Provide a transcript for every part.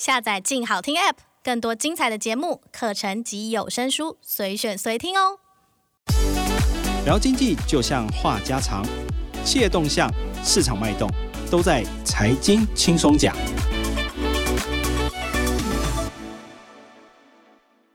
下载“静好听 ”App，更多精彩的节目、课程及有声书，随选随听哦。聊经济就像话家常，企业动向、市场脉动，都在财经轻松讲。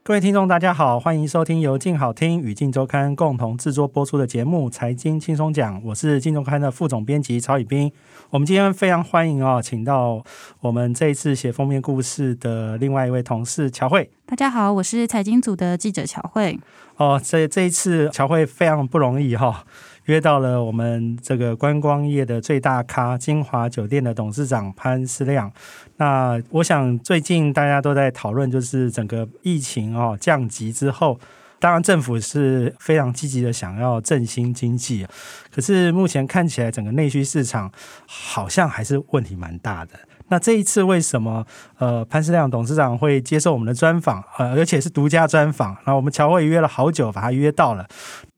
各位听众，大家好，欢迎收听由静好听与静周刊共同制作播出的节目《财经轻松讲》，我是静周刊的副总编辑曹宇斌。我们今天非常欢迎哦，请到我们这一次写封面故事的另外一位同事乔慧。大家好，我是财经组的记者乔慧。哦，这这一次乔慧非常不容易哈、哦。约到了我们这个观光业的最大咖金华酒店的董事长潘思亮。那我想最近大家都在讨论，就是整个疫情哦降级之后，当然政府是非常积极的想要振兴经济，可是目前看起来整个内需市场好像还是问题蛮大的。那这一次为什么呃潘思亮董事长会接受我们的专访，呃而且是独家专访？那我们乔慧约了好久，把他约到了。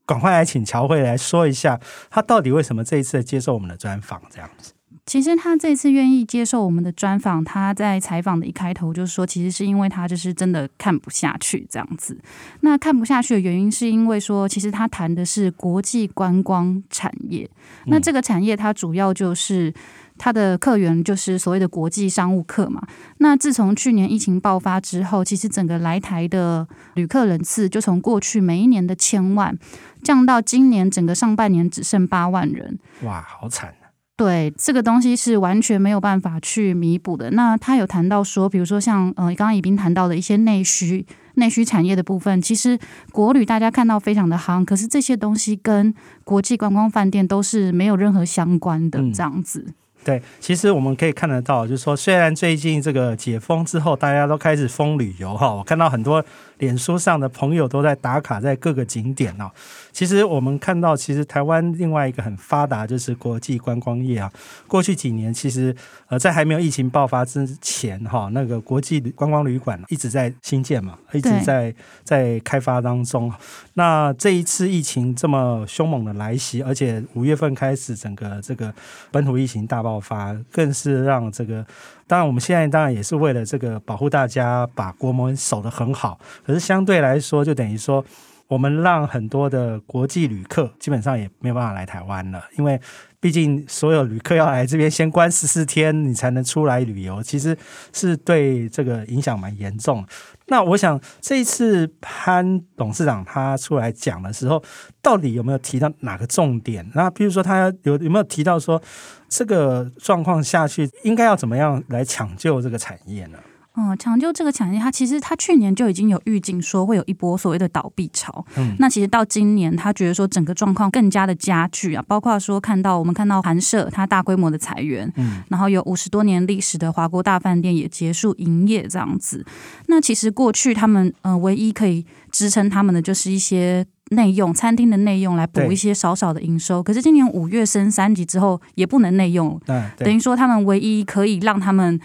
赶快来请乔慧来说一下，他到底为什么这一次接受我们的专访？这样子，其实他这次愿意接受我们的专访，他在采访的一开头就是说，其实是因为他就是真的看不下去这样子。那看不下去的原因是因为说，其实他谈的是国际观光产业，那这个产业它主要就是。他的客源就是所谓的国际商务客嘛。那自从去年疫情爆发之后，其实整个来台的旅客人次就从过去每一年的千万，降到今年整个上半年只剩八万人。哇，好惨啊！对，这个东西是完全没有办法去弥补的。那他有谈到说，比如说像呃，刚刚已经谈到的一些内需、内需产业的部分，其实国旅大家看到非常的夯，可是这些东西跟国际观光饭店都是没有任何相关的这样子。嗯对，其实我们可以看得到，就是说，虽然最近这个解封之后，大家都开始疯旅游哈，我看到很多脸书上的朋友都在打卡在各个景点哦。其实我们看到，其实台湾另外一个很发达就是国际观光业啊。过去几年，其实呃，在还没有疫情爆发之前哈，那个国际观光旅馆一直在新建嘛，一直在在开发当中。那这一次疫情这么凶猛的来袭，而且五月份开始整个这个本土疫情大爆发，更是让这个当然我们现在当然也是为了这个保护大家，把国门守得很好。可是相对来说，就等于说。我们让很多的国际旅客基本上也没有办法来台湾了，因为毕竟所有旅客要来这边先关十四天，你才能出来旅游，其实是对这个影响蛮严重。那我想这一次潘董事长他出来讲的时候，到底有没有提到哪个重点？那比如说他有有没有提到说这个状况下去应该要怎么样来抢救这个产业呢？嗯，抢救这个产业，它其实它去年就已经有预警说会有一波所谓的倒闭潮。嗯，那其实到今年，他觉得说整个状况更加的加剧啊，包括说看到我们看到韩舍它大规模的裁员，嗯，然后有五十多年历史的华国大饭店也结束营业这样子。那其实过去他们呃唯一可以支撑他们的就是一些内用餐厅的内用来补一些少少的营收。可是今年五月升三级之后也不能内用，对，等于说他们唯一可以让他们。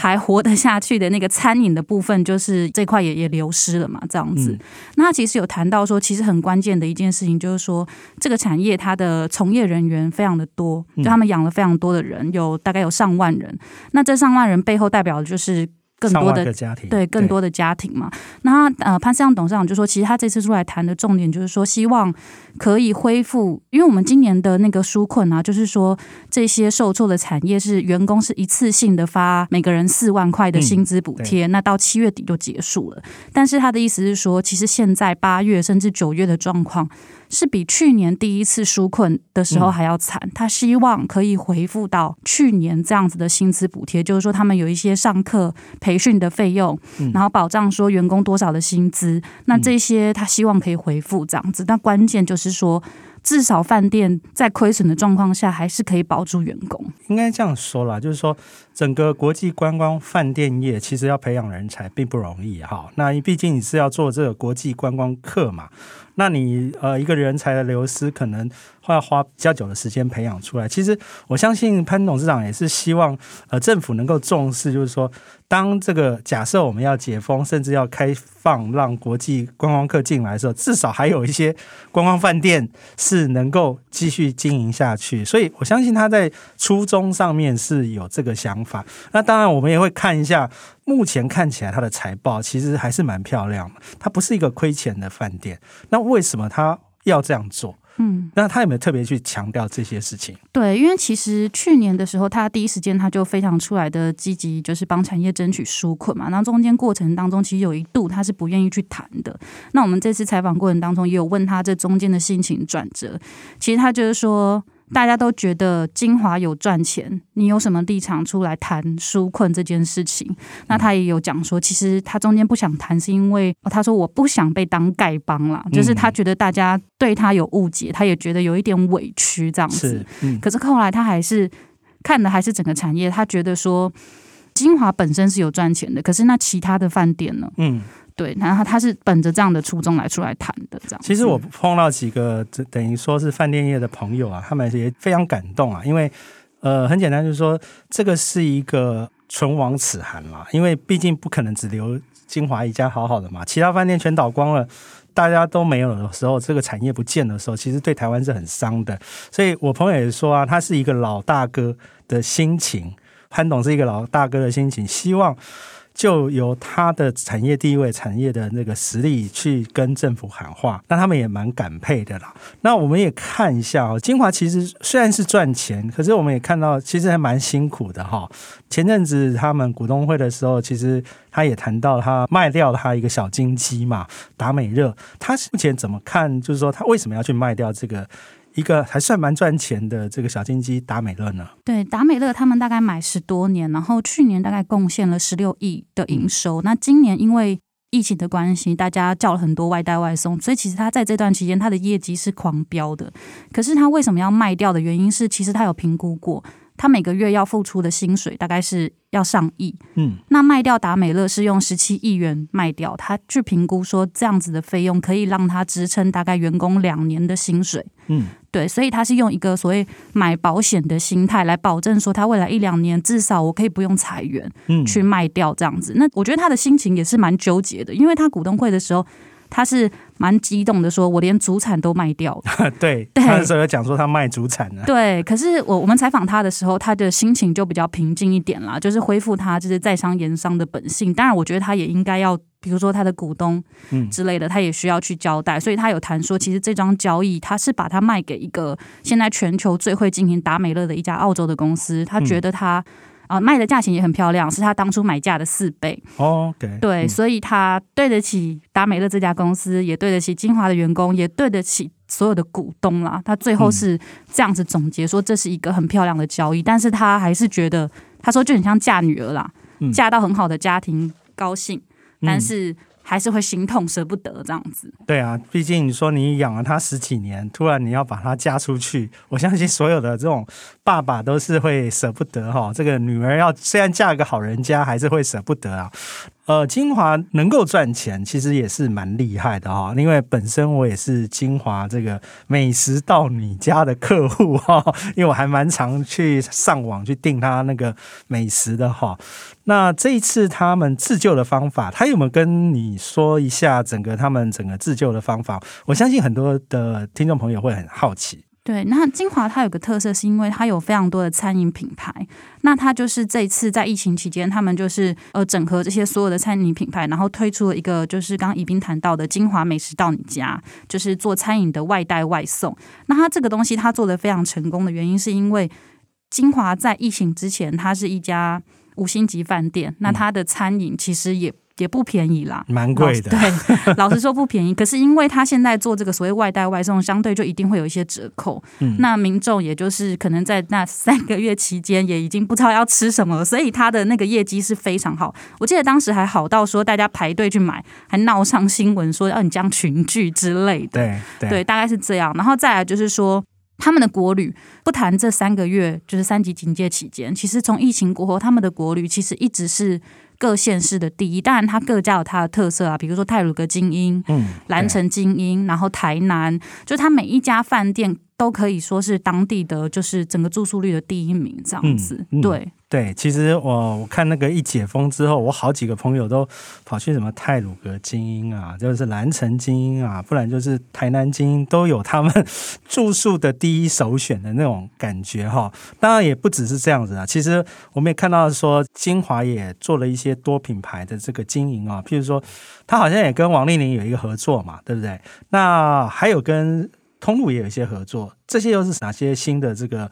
还活得下去的那个餐饮的部分，就是这块也也流失了嘛，这样子。嗯、那他其实有谈到说，其实很关键的一件事情就是说，这个产业它的从业人员非常的多，就他们养了非常多的人，有大概有上万人。那这上万人背后代表的就是。更多的家庭，对更多的家庭嘛，那呃潘思阳董事长就说，其实他这次出来谈的重点就是说，希望可以恢复，因为我们今年的那个纾困啊，就是说这些受挫的产业是员工是一次性的发每个人四万块的薪资补贴，那到七月底就结束了。但是他的意思是说，其实现在八月甚至九月的状况。是比去年第一次纾困的时候还要惨。他希望可以回复到去年这样子的薪资补贴，就是说他们有一些上课培训的费用，然后保障说员工多少的薪资。那这些他希望可以回复这样子。但关键就是说，至少饭店在亏损的状况下，还是可以保住员工。应该这样说啦，就是说整个国际观光饭店业其实要培养人才并不容易哈。那毕竟你是要做这个国际观光客嘛。那你呃，一个人才的流失，可能会要花比较久的时间培养出来。其实我相信潘董事长也是希望呃，政府能够重视，就是说，当这个假设我们要解封，甚至要开放让国际观光客进来的时候，至少还有一些观光饭店是能够继续经营下去。所以我相信他在初衷上面是有这个想法。那当然，我们也会看一下，目前看起来它的财报其实还是蛮漂亮的，它不是一个亏钱的饭店。那为什么它要这样做？嗯，那他有没有特别去强调这些事情？对，因为其实去年的时候，他第一时间他就非常出来的积极，就是帮产业争取纾困嘛。那中间过程当中，其实有一度他是不愿意去谈的。那我们这次采访过程当中，也有问他这中间的心情转折。其实他就是说。大家都觉得精华有赚钱，你有什么立场出来谈纾困这件事情？那他也有讲说，其实他中间不想谈，是因为他说我不想被当丐帮啦，就是他觉得大家对他有误解，他也觉得有一点委屈这样子。可是后来他还是看的还是整个产业，他觉得说精华本身是有赚钱的，可是那其他的饭店呢？嗯。对，然后他是本着这样的初衷来出来谈的，这样。其实我碰到几个，等于说是饭店业的朋友啊，他们也非常感动啊，因为呃，很简单，就是说这个是一个唇亡齿寒嘛，因为毕竟不可能只留金华一家好好的嘛，其他饭店全倒光了，大家都没有的时候，这个产业不见的时候，其实对台湾是很伤的。所以我朋友也说啊，他是一个老大哥的心情，潘董是一个老大哥的心情，希望。就由他的产业地位、产业的那个实力去跟政府喊话，那他们也蛮感佩的啦。那我们也看一下哦，金华其实虽然是赚钱，可是我们也看到其实还蛮辛苦的哈。前阵子他们股东会的时候，其实他也谈到他卖掉他一个小金鸡嘛，达美乐。他目前怎么看？就是说他为什么要去卖掉这个？一个还算蛮赚钱的这个小金鸡达美乐呢？对，达美乐他们大概买十多年，然后去年大概贡献了十六亿的营收。嗯、那今年因为疫情的关系，大家叫了很多外带外送，所以其实他在这段期间他的业绩是狂飙的。可是他为什么要卖掉的原因是，其实他有评估过。他每个月要付出的薪水大概是要上亿，嗯，那卖掉达美乐是用十七亿元卖掉，他去评估说这样子的费用可以让他支撑大概员工两年的薪水，嗯，对，所以他是用一个所谓买保险的心态来保证说他未来一两年至少我可以不用裁员，嗯，去卖掉这样子。那我觉得他的心情也是蛮纠结的，因为他股东会的时候。他是蛮激动的，说我连主产都卖掉了。对，对，他那时候有讲说他卖主产了。对，可是我我们采访他的时候，他的心情就比较平静一点啦，就是恢复他就是在商言商的本性。当然，我觉得他也应该要，比如说他的股东之类的，他也需要去交代。所以他有谈说，其实这桩交易他是把它卖给一个现在全球最会进行达美乐的一家澳洲的公司，他觉得他。啊，卖的价钱也很漂亮，是他当初买价的四倍。Oh, okay. 对，嗯、所以他对得起达美乐这家公司，也对得起金华的员工，也对得起所有的股东啦。他最后是这样子总结说，这是一个很漂亮的交易，嗯、但是他还是觉得，他说就很像嫁女儿啦，嗯、嫁到很好的家庭，高兴，但是。还是会心痛舍不得这样子。对啊，毕竟你说你养了他十几年，突然你要把他嫁出去，我相信所有的这种爸爸都是会舍不得哈。这个女儿要虽然嫁个好人家，还是会舍不得啊。呃，金华能够赚钱，其实也是蛮厉害的哈。因为本身我也是金华这个美食到你家的客户哈，因为我还蛮常去上网去订他那个美食的哈。那这一次他们自救的方法，他有没有跟你说一下整个他们整个自救的方法？我相信很多的听众朋友会很好奇。对，那金华它有个特色，是因为它有非常多的餐饮品牌。那它就是这一次在疫情期间，他们就是呃整合这些所有的餐饮品牌，然后推出了一个就是刚刚宜宾谈到的金华美食到你家，就是做餐饮的外带外送。那它这个东西它做的非常成功的原因，是因为金华在疫情之前，它是一家五星级饭店，那它的餐饮其实也。也不便宜啦，蛮贵的。对，老实说不便宜。可是因为他现在做这个所谓外带外送，相对就一定会有一些折扣。嗯，那民众也就是可能在那三个月期间，也已经不知道要吃什么，所以他的那个业绩是非常好。我记得当时还好到说大家排队去买，还闹上新闻说要你将群聚之类的。对对，对，大概是这样。然后再来就是说，他们的国旅不谈这三个月，就是三级警戒期间，其实从疫情过后，他们的国旅其实一直是。各县市的第一，当然它各家有它的特色啊，比如说泰鲁阁精英、嗯，蓝城精英，然后台南，就它每一家饭店都可以说是当地的，就是整个住宿率的第一名这样子。嗯嗯、对，对，其实我我看那个一解封之后，我好几个朋友都跑去什么泰鲁阁精英啊，就是蓝城精英啊，不然就是台南精英，都有他们 住宿的第一首选的那种感觉哈。当然也不只是这样子啊，其实我们也看到说金华也做了一些多品牌的这个经营啊，譬如说他好像也跟王丽玲有一个合作嘛，对不对？那还有跟通路也有一些合作，这些又是哪些新的这个？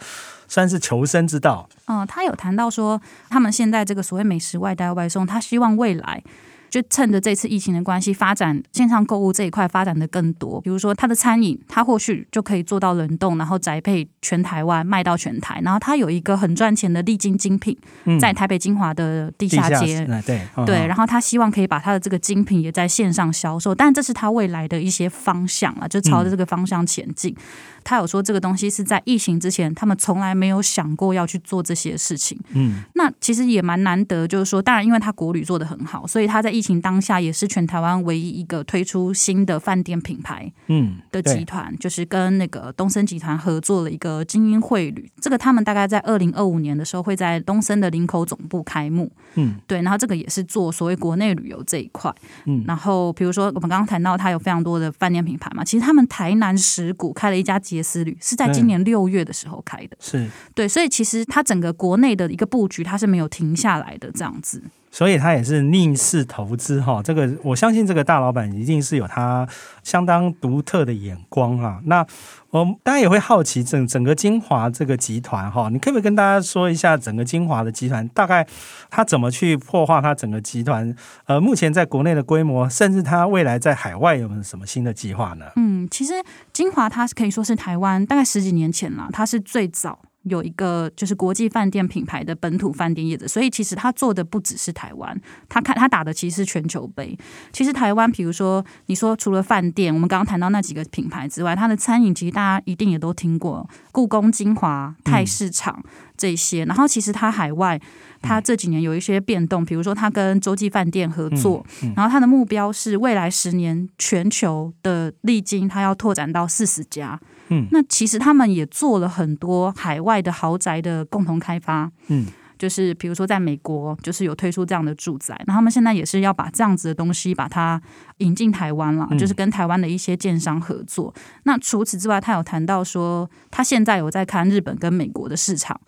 算是求生之道。嗯，他有谈到说，他们现在这个所谓美食外带外送，他希望未来。就趁着这次疫情的关系，发展线上购物这一块发展的更多。比如说，它的餐饮，它或许就可以做到冷冻，然后宅配全台湾卖到全台。然后它有一个很赚钱的丽晶精品，在台北精华的地下街。嗯、对对，然后他希望可以把他的这个精品也在线上销售，但这是他未来的一些方向啊，就朝着这个方向前进。嗯、他有说这个东西是在疫情之前，他们从来没有想过要去做这些事情。嗯，那其实也蛮难得，就是说，当然因为他国旅做的很好，所以他在疫情当下也是全台湾唯一一个推出新的饭店品牌，嗯，的集团，嗯、就是跟那个东森集团合作了一个精英汇旅。这个他们大概在二零二五年的时候会在东森的林口总部开幕，嗯，对。然后这个也是做所谓国内旅游这一块，嗯。然后比如说我们刚刚谈到，它有非常多的饭店品牌嘛，其实他们台南石鼓开了一家杰斯旅，是在今年六月的时候开的，嗯、是对。所以其实它整个国内的一个布局，它是没有停下来的这样子。所以他也是逆势投资哈，这个我相信这个大老板一定是有他相当独特的眼光啊。那我大家也会好奇整整个金华这个集团哈，你可不可以跟大家说一下整个金华的集团大概他怎么去破坏他整个集团？呃，目前在国内的规模，甚至他未来在海外有没有什么新的计划呢？嗯，其实金华它是可以说是台湾大概十几年前了，它是最早。有一个就是国际饭店品牌的本土饭店业者，所以其实他做的不只是台湾，他看他打的其实是全球杯。其实台湾，比如说你说除了饭店，我们刚刚谈到那几个品牌之外，它的餐饮其实大家一定也都听过，故宫金华、泰市场这些。然后其实它海外，它这几年有一些变动，比如说它跟洲际饭店合作，然后它的目标是未来十年全球的丽晶，它要拓展到四十家。嗯，那其实他们也做了很多海外的豪宅的共同开发，嗯，就是比如说在美国，就是有推出这样的住宅，那他们现在也是要把这样子的东西把它引进台湾了，就是跟台湾的一些建商合作。嗯、那除此之外，他有谈到说，他现在有在看日本跟美国的市场，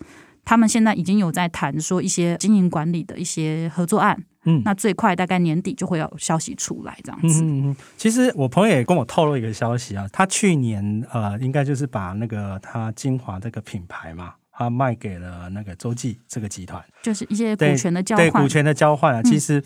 他们现在已经有在谈说一些经营管理的一些合作案。嗯，那最快大概年底就会有消息出来，这样子。嗯嗯嗯，其实我朋友也跟我透露一个消息啊，他去年呃，应该就是把那个他精华这个品牌嘛，他卖给了那个洲际这个集团，就是一些股权的交换，对，对股权的交换啊，其实。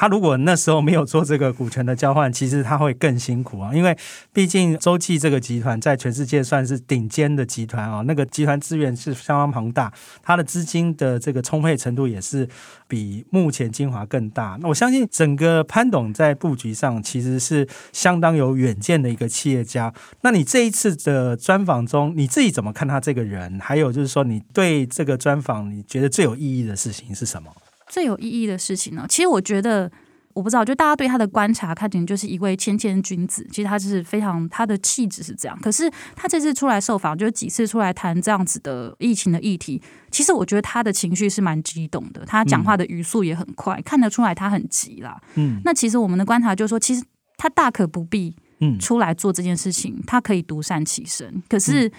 他如果那时候没有做这个股权的交换，其实他会更辛苦啊，因为毕竟洲际这个集团在全世界算是顶尖的集团啊，那个集团资源是相当庞大，它的资金的这个充沛程度也是比目前晶华更大。那我相信整个潘董在布局上其实是相当有远见的一个企业家。那你这一次的专访中，你自己怎么看他这个人？还有就是说，你对这个专访你觉得最有意义的事情是什么？最有意义的事情呢？其实我觉得，我不知道，就大家对他的观察，看起来就是一位谦谦君子。其实他就是非常，他的气质是这样。可是他这次出来受访，就几次出来谈这样子的疫情的议题，其实我觉得他的情绪是蛮激动的。他讲话的语速也很快，嗯、看得出来他很急啦。嗯，那其实我们的观察就是说，其实他大可不必出来做这件事情，他可以独善其身。可是。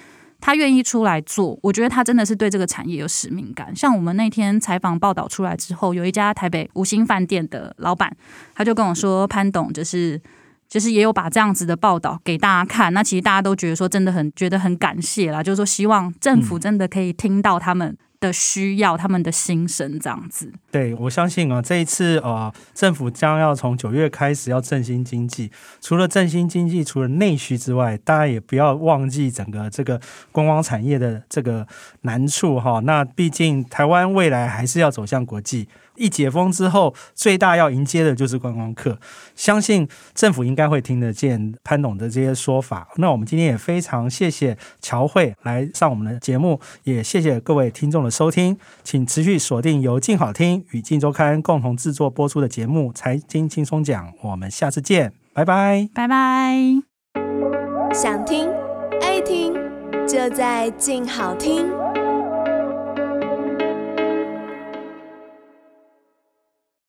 他愿意出来做，我觉得他真的是对这个产业有使命感。像我们那天采访报道出来之后，有一家台北五星饭店的老板，他就跟我说：“潘董就是就是也有把这样子的报道给大家看。那其实大家都觉得说真的很觉得很感谢啦，就是说希望政府真的可以听到他们。”的需要，他们的心声这样子。对，我相信啊，这一次呃，政府将要从九月开始要振兴经济。除了振兴经济，除了内需之外，大家也不要忘记整个这个观光产业的这个难处哈。那毕竟台湾未来还是要走向国际。一解封之后，最大要迎接的就是观光客。相信政府应该会听得见潘董的这些说法。那我们今天也非常谢谢乔慧来上我们的节目，也谢谢各位听众的收听，请持续锁定由静好听与静周刊共同制作播出的节目《财经轻松讲》，我们下次见，拜拜，拜拜。想听爱听，就在静好听。